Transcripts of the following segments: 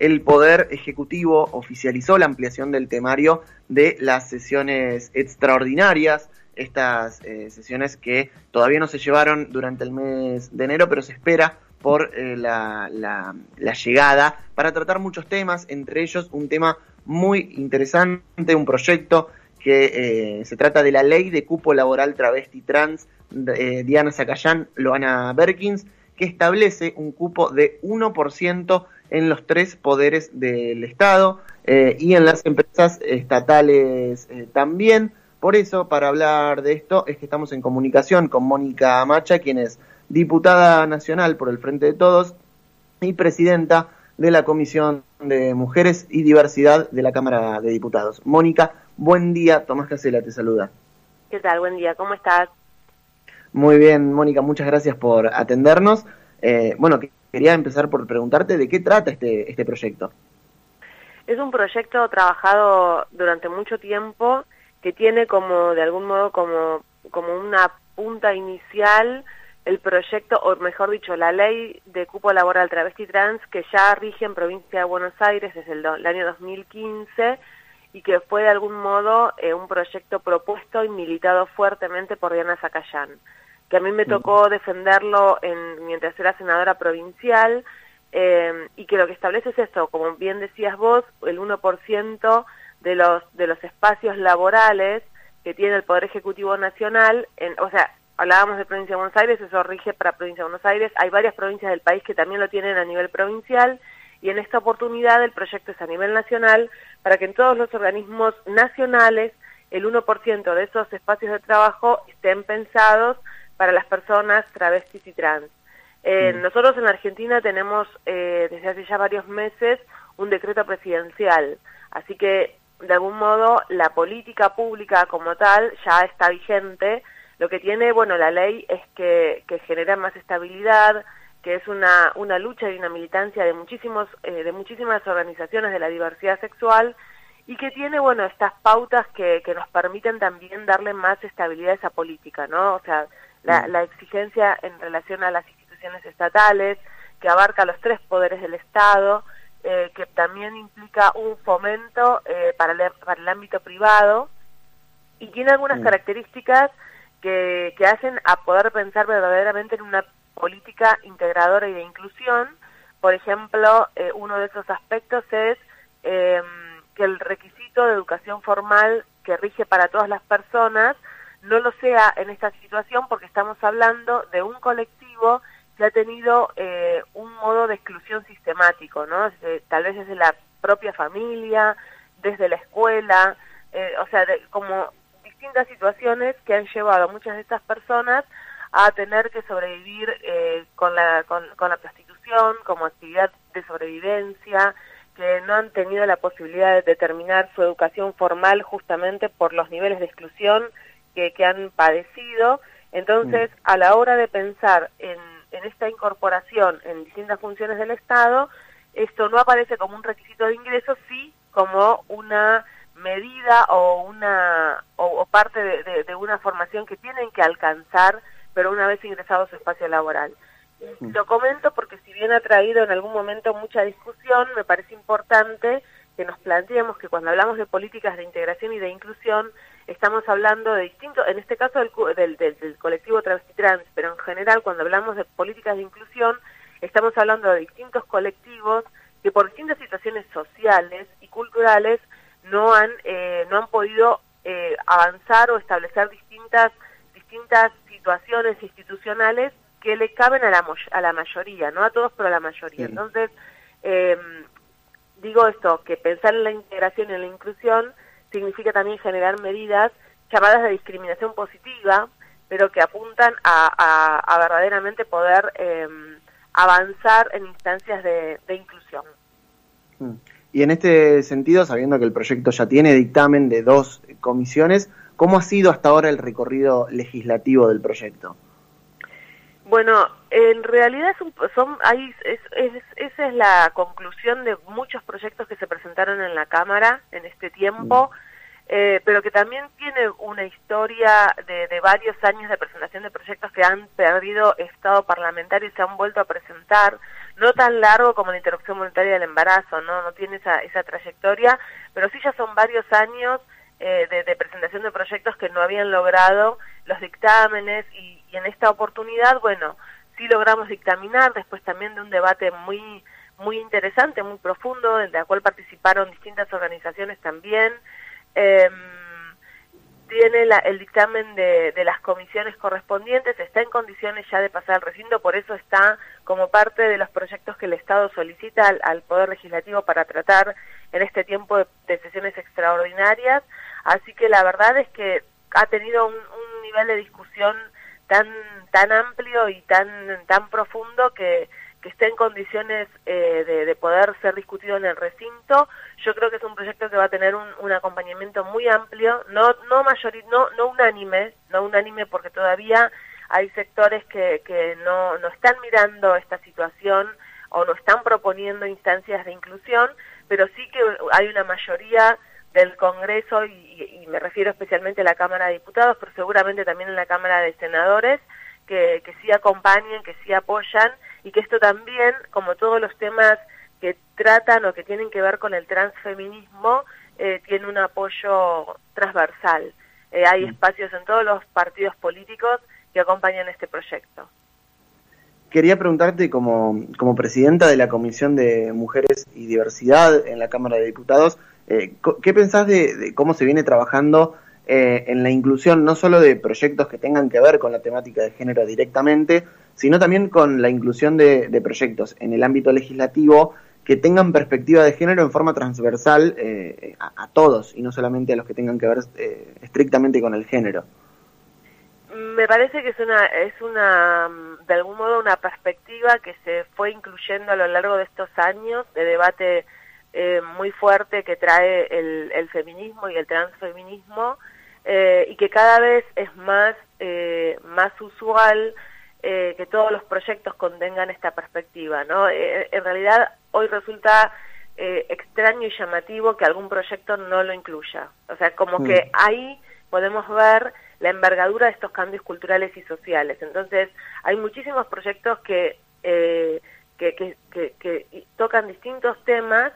el Poder Ejecutivo oficializó la ampliación del temario de las sesiones extraordinarias, estas eh, sesiones que todavía no se llevaron durante el mes de enero, pero se espera por eh, la, llegada para tratar muchos temas, entre ellos un tema muy interesante, un proyecto que eh, se trata de la ley de cupo laboral travesti trans de Diana Zacayán, Loana Berkins, que establece un cupo de 1% en los tres poderes del Estado y en las empresas estatales también. Por eso, para hablar de esto, es que estamos en comunicación con Mónica Macha, quien es diputada nacional por el Frente de Todos y presidenta de la Comisión de Mujeres y Diversidad de la Cámara de Diputados. Mónica, buen día. Tomás Casela te saluda. ¿Qué tal? Buen día. ¿Cómo estás? Muy bien, Mónica. Muchas gracias por atendernos. Eh, bueno, quería empezar por preguntarte de qué trata este, este proyecto. Es un proyecto trabajado durante mucho tiempo que tiene como, de algún modo, como, como una punta inicial el proyecto, o mejor dicho, la ley de cupo laboral travesti trans que ya rige en provincia de Buenos Aires desde el, año 2015 y que fue de algún modo eh, un proyecto propuesto y militado fuertemente por Diana Zacayán, que a mí me mm. tocó defenderlo en, mientras era senadora provincial eh, y que lo que establece es esto, como bien decías vos, el 1% de los, de los espacios laborales que tiene el Poder Ejecutivo Nacional, en, o sea, hablábamos de Provincia de Buenos Aires, eso rige para Provincia de Buenos Aires, hay varias provincias del país que también lo tienen a nivel provincial, y en esta oportunidad el proyecto es a nivel nacional para que en todos los organismos nacionales el 1% de esos espacios de trabajo estén pensados para las personas travestis y trans. Eh, mm. Nosotros en Argentina tenemos eh, desde hace ya varios meses un decreto presidencial, así que de algún modo la política pública como tal ya está vigente. Lo que tiene, bueno, la ley es que, que genera más estabilidad, que es una, una lucha y una militancia de, muchísimos, eh, de muchísimas organizaciones de la diversidad sexual y que tiene, bueno, estas pautas que, que nos permiten también darle más estabilidad a esa política, ¿no? O sea, la, mm. la exigencia en relación a las instituciones estatales, que abarca los tres poderes del Estado, eh, que también implica un fomento eh, para, el, para el ámbito privado y tiene algunas características que, que hacen a poder pensar verdaderamente en una política integradora y de inclusión. Por ejemplo, eh, uno de esos aspectos es que el requisito de educación formal que rige para todas las personas no lo sea en esta situación porque estamos hablando de un colectivo que ha tenido eh, un modo de exclusión sistemático, ¿no? tal vez desde la propia familia, desde la escuela, eh, o sea, como distintas situaciones que han llevado a muchas de estas personas a tener que sobrevivir eh, con, la, con, la prostitución como actividad de sobrevivencia, que no han tenido la posibilidad de terminar su educación formal justamente por los niveles de exclusión que, que han padecido. Entonces, mm. a la hora de pensar en en esta incorporación en distintas funciones del Estado, esto no aparece como un requisito de ingreso, sí como una medida o una o, parte de, una formación que tienen que alcanzar, pero una vez ingresado a su espacio laboral. Mm. Lo comento porque si bien ha traído en algún momento mucha discusión, me parece importante que nos planteemos que cuando hablamos de políticas de integración y de inclusión, estamos hablando de distintos, en este caso del, del, colectivo travesti trans, pero en general cuando hablamos de políticas de inclusión, estamos hablando de distintos colectivos que por distintas situaciones sociales y culturales no han, eh, no han podido eh, avanzar o establecer distintas, distintas situaciones institucionales que le caben a la, a la mayoría, no a todos, pero a la mayoría. Entonces, eh, digo esto, que pensar en la integración y en la inclusión significa también generar medidas llamadas de discriminación positiva, pero que apuntan a, verdaderamente poder em, avanzar en instancias de, inclusión. Mm. Y en este sentido, sabiendo que el proyecto ya tiene dictamen de dos comisiones, ¿cómo ha sido hasta ahora el recorrido legislativo del proyecto? Bueno, en realidad son, ahí esa es la conclusión de muchos proyectos que se presentaron en la Cámara en este tiempo, mm. eh, pero que también tiene una historia de, varios años de presentación de proyectos que han perdido estado parlamentario y se han vuelto a presentar. no tan largo como la interrupción voluntaria del embarazo, no, no tiene esa, esa trayectoria, pero sí ya son varios años eh, de, presentación de proyectos que no habían logrado los dictámenes y, en esta oportunidad, bueno, sí logramos dictaminar después también de un debate muy muy interesante, muy profundo, en la cual participaron distintas organizaciones también. Eh, tiene el dictamen de, las comisiones correspondientes, está en condiciones ya de pasar al recinto, por eso está como parte de los proyectos que el Estado solicita al, Poder Legislativo para tratar en este tiempo de, sesiones extraordinarias. Así que la verdad es que ha tenido un, un nivel de discusión tan tan amplio y tan tan profundo que que esté en condiciones eh, de, poder ser discutido en el recinto. Yo creo que es un proyecto que va a tener un, acompañamiento muy amplio, no no, no no unánime, no unánime porque todavía hay sectores que, que no, no están mirando esta situación o no están proponiendo instancias de inclusión, pero sí que hay una mayoría del Congreso, y, y me refiero especialmente a la Cámara de Diputados, pero seguramente también en la Cámara de Senadores, que, que sí acompañan, que sí apoyan y que esto también, como todos los temas que tratan o que tienen que ver con el transfeminismo, eh, tiene un apoyo transversal. Eh, hay mm. espacios en todos los partidos políticos que acompañan este proyecto. Quería preguntarte, como, como presidenta de la Comisión de Mujeres y Diversidad en la Cámara de Diputados, eh, ¿qué pensás de, cómo se viene trabajando en la inclusión no solo de proyectos que tengan que ver con la temática de género directamente, sino también con la inclusión de, proyectos en el ámbito legislativo que tengan perspectiva de género en forma transversal eh, a, todos y no solamente a los que tengan que ver eh, estrictamente con el género. Me parece que es una, es una, de algún modo, una perspectiva que se fue incluyendo a lo largo de estos años de debate eh, muy fuerte que trae el, el, feminismo y el transfeminismo y que cada vez es más, más usual eh, que todos los proyectos contengan esta perspectiva, ¿no? Eh, en realidad hoy resulta eh, extraño y llamativo que algún proyecto no lo incluya. O sea, como mm. que ahí podemos ver la envergadura de estos cambios culturales y sociales. Entonces, hay muchísimos proyectos que, que, que, que, tocan distintos temas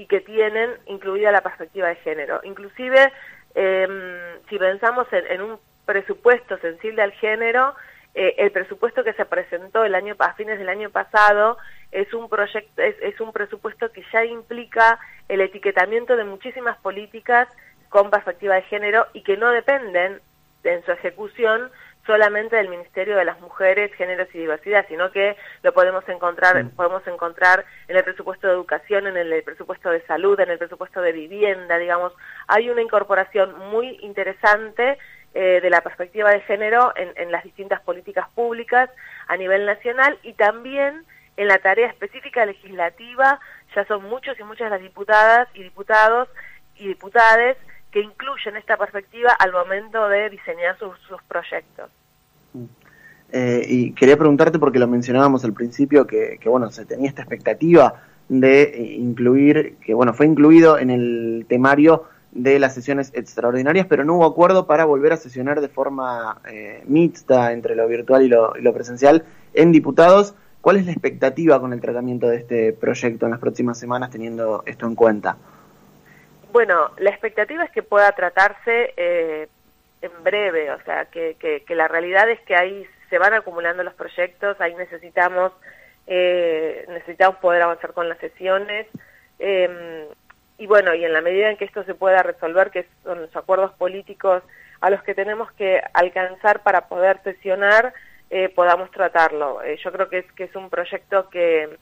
y que tienen incluida la perspectiva de género. Inclusive, em, si pensamos en un presupuesto sensible al género, eh, el presupuesto que se presentó el año a fines del año pasado es un proyecto es, un presupuesto que ya implica el etiquetamiento de muchísimas políticas con perspectiva de género y que no dependen en su ejecución solamente del Ministerio de las Mujeres, Géneros y Diversidad, sino que lo podemos encontrar, podemos encontrar en el presupuesto de educación, en el presupuesto de salud, en el presupuesto de vivienda, digamos, hay una incorporación muy interesante eh, de la perspectiva de género en, las distintas políticas públicas a nivel nacional y también en la tarea específica legislativa, ya son muchos y muchas las diputadas y diputados y diputades que incluyen esta perspectiva al momento de diseñar sus, proyectos. Eh, y quería preguntarte, porque lo mencionábamos al principio, que, que, bueno, se tenía esta expectativa de eh, incluir, que bueno, fue incluido en el temario de las sesiones extraordinarias, pero no hubo acuerdo para volver a sesionar de forma eh, mixta entre lo virtual y lo, presencial en diputados. ¿Cuál es la expectativa con el tratamiento de este proyecto en las próximas semanas teniendo esto en cuenta? Bueno, la expectativa es que pueda tratarse eh, en breve, o sea, que, que, la realidad es que ahí se van acumulando los proyectos, ahí necesitamos, eh, necesitamos poder avanzar con las sesiones. Eh, y bueno, y en la medida en que esto se pueda resolver, que son los acuerdos políticos a los que tenemos que alcanzar para poder sesionar, eh, podamos tratarlo. Eh, yo creo que es, que es un proyecto que,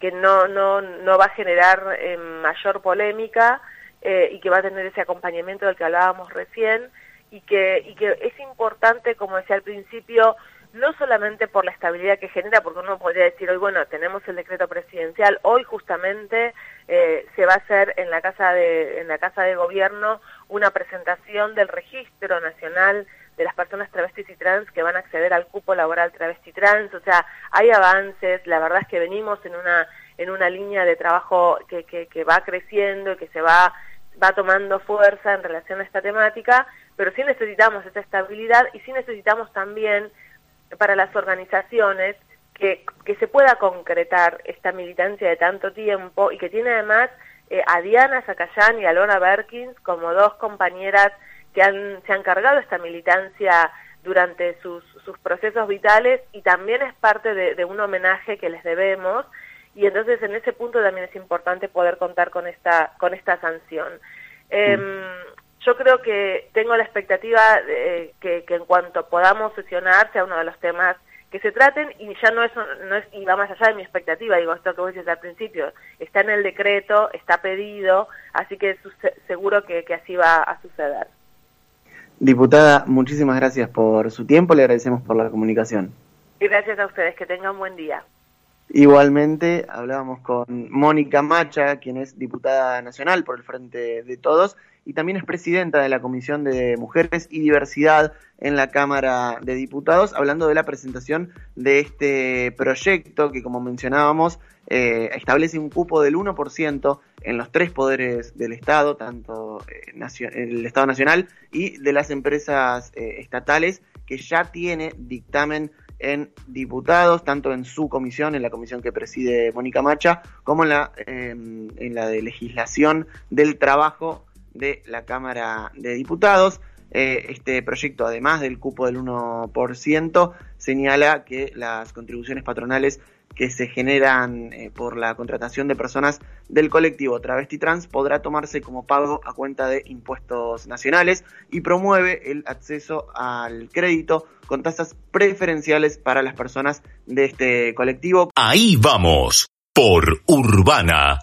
que no, no, no va a generar eh, mayor polémica y que va a tener ese acompañamiento del que hablábamos recién y que, y que es importante, como decía al principio, no solamente por la estabilidad que genera, porque uno podría decir hoy, bueno, tenemos el decreto presidencial, hoy justamente eh, se va a hacer en la casa de en la casa de gobierno una presentación del registro nacional de las personas travestis y trans que van a acceder al cupo laboral travesti trans, o sea, hay avances, la verdad es que venimos en una en una línea de trabajo que, que, que va creciendo y que se va va tomando fuerza en relación a esta temática, pero sí necesitamos esa estabilidad y sí necesitamos también para las organizaciones que, que se pueda concretar esta militancia de tanto tiempo y que tiene además eh, a Diana Zacayán y a Lona Berkins como dos compañeras que han, se han cargado esta militancia durante sus, sus procesos vitales y también es parte de, un homenaje que les debemos y entonces en ese punto también es importante poder contar con esta, con esta sanción. Em, yo creo que tengo la expectativa de que, que en cuanto podamos sesionar sea uno de los temas que se traten y ya no es, no es y va más allá de mi expectativa, digo esto que vos decís al principio, está en el decreto, está pedido, así que seguro que, que así va a suceder. Diputada, muchísimas gracias por su tiempo, le agradecemos por la comunicación. Y gracias a ustedes, que tengan buen día. Igualmente, hablábamos con Mónica Macha, quien es diputada nacional por el Frente de Todos y también es presidenta de la Comisión de Mujeres y Diversidad en la Cámara de Diputados, hablando de la presentación de este proyecto que, como mencionábamos, eh, establece un cupo del 1% en los tres poderes del Estado, tanto eh, el Estado Nacional y de las empresas eh, estatales, que ya tiene dictamen en diputados, tanto en su comisión, en la comisión que preside Mónica Macha, como en la, em, en la de legislación del trabajo de la Cámara de Diputados. Eh, este proyecto, además del cupo del 1%, señala que las contribuciones patronales que se generan eh, por la contratación de personas del colectivo travesti trans podrá tomarse como pago a cuenta de impuestos nacionales y promueve el acceso al crédito con tasas preferenciales para las personas de este colectivo. Ahí vamos, por Urbana